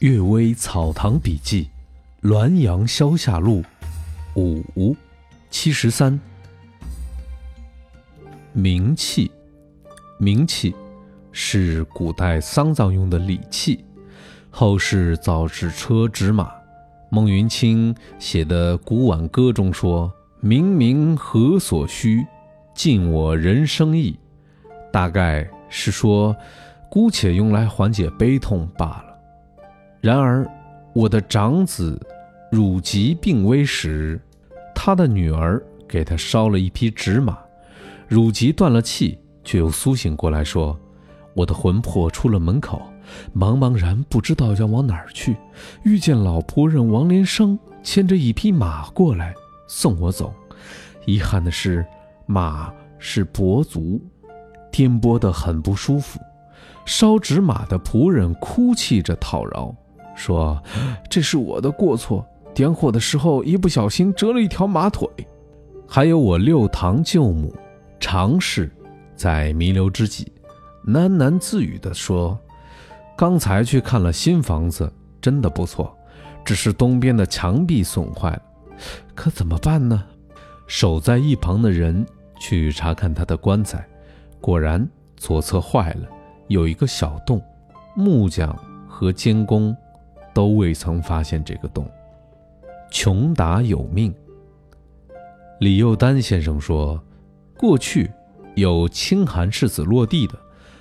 《岳微草堂笔记》滦阳消夏录五七十三。冥器，冥器是古代丧葬用的礼器，后世造纸车纸马。孟云卿写的《古挽歌》中说：“冥冥何所需，尽我人生意。”大概是说，姑且用来缓解悲痛罢了。然而，我的长子汝吉病危时，他的女儿给他烧了一匹纸马。汝吉断了气，却又苏醒过来，说：“我的魂魄出了门口，茫茫然不知道要往哪儿去，遇见老仆人王连生牵着一匹马过来送我走。遗憾的是，马是跛足，颠簸得很不舒服。烧纸马的仆人哭泣着讨饶。”说：“这是我的过错，点火的时候一不小心折了一条马腿。”还有我六堂舅母常氏，在弥留之际，喃喃自语地说：“刚才去看了新房子，真的不错，只是东边的墙壁损坏了，可怎么办呢？”守在一旁的人去查看他的棺材，果然左侧坏了，有一个小洞，木匠和监工。都未曾发现这个洞。穷达有命。李幼丹先生说，过去有清寒世子落地的，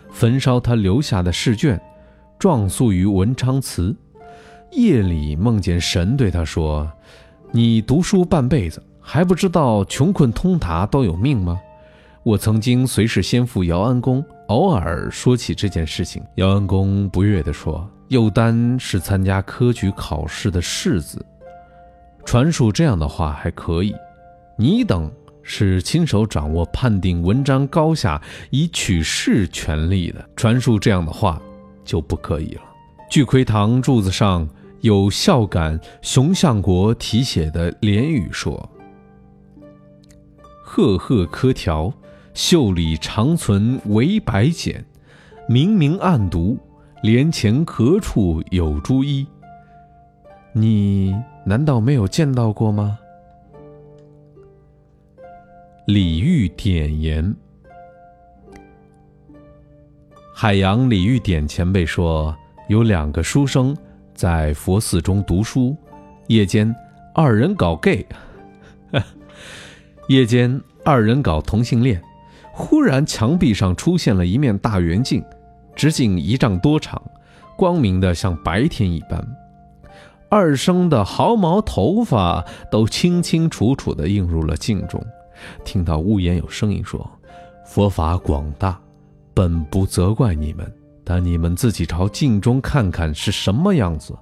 焚烧他留下的试卷，状诉于文昌祠。夜里梦见神对他说：“你读书半辈子，还不知道穷困通达都有命吗？”我曾经随侍先父姚安公，偶尔说起这件事情，姚安公不悦地说。又丹是参加科举考试的士子，传述这样的话还可以。你等是亲手掌握判定文章高下以取士权力的，传述这样的话就不可以了。聚奎堂柱子上有孝感熊相国题写的联语说：“赫赫科条，袖里长存唯白简，明明暗读。”帘前何处有朱衣？你难道没有见到过吗？李煜点言：海洋李煜典前辈说，有两个书生在佛寺中读书，夜间二人搞 gay，夜间二人搞同性恋，忽然墙壁上出现了一面大圆镜。直径一丈多长，光明的像白天一般。二生的毫毛头发都清清楚楚地映入了镜中。听到屋檐有声音说：“佛法广大，本不责怪你们，但你们自己朝镜中看看是什么样子。”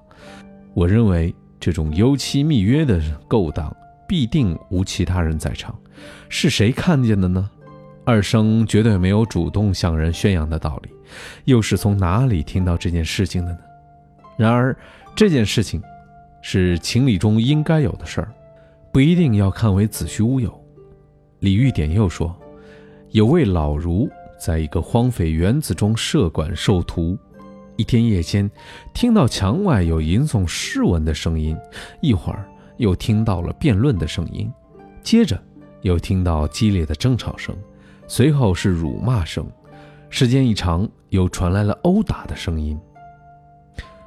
我认为这种幽期密约的勾当，必定无其他人在场。是谁看见的呢？二生绝对没有主动向人宣扬的道理，又是从哪里听到这件事情的呢？然而，这件事情是情理中应该有的事儿，不一定要看为子虚乌有。李玉典又说，有位老儒在一个荒废园子中设馆授徒，一天夜间，听到墙外有吟诵诗文的声音，一会儿又听到了辩论的声音，接着又听到激烈的争吵声。随后是辱骂声，时间一长，又传来了殴打的声音。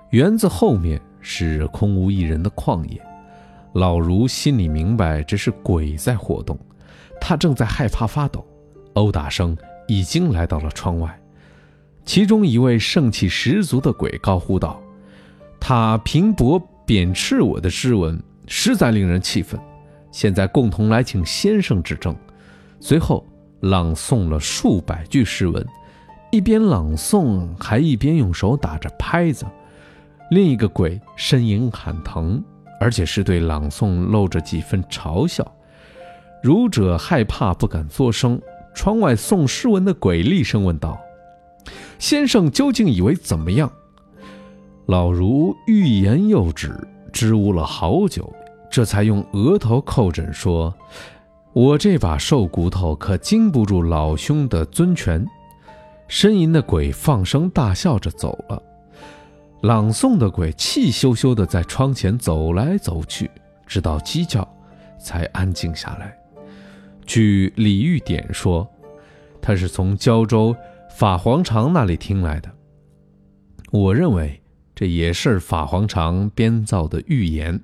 园子后面是空无一人的旷野，老儒心里明白这是鬼在活动，他正在害怕发抖。殴打声已经来到了窗外，其中一位盛气十足的鬼高呼道：“他平薄贬斥我的诗文，实在令人气愤。现在共同来请先生指正。”随后。朗诵了数百句诗文，一边朗诵还一边用手打着拍子。另一个鬼呻吟喊疼，而且是对朗诵露着几分嘲笑。儒者害怕不敢作声。窗外诵诗文的鬼厉声问道：“先生究竟以为怎么样？”老儒欲言又止，支吾了好久，这才用额头叩枕说。我这把瘦骨头可经不住老兄的尊权。呻吟的鬼放声大笑着走了。朗诵的鬼气咻咻地在窗前走来走去，直到鸡叫，才安静下来。据李玉典说，他是从胶州法皇长那里听来的。我认为这也是法皇长编造的预言。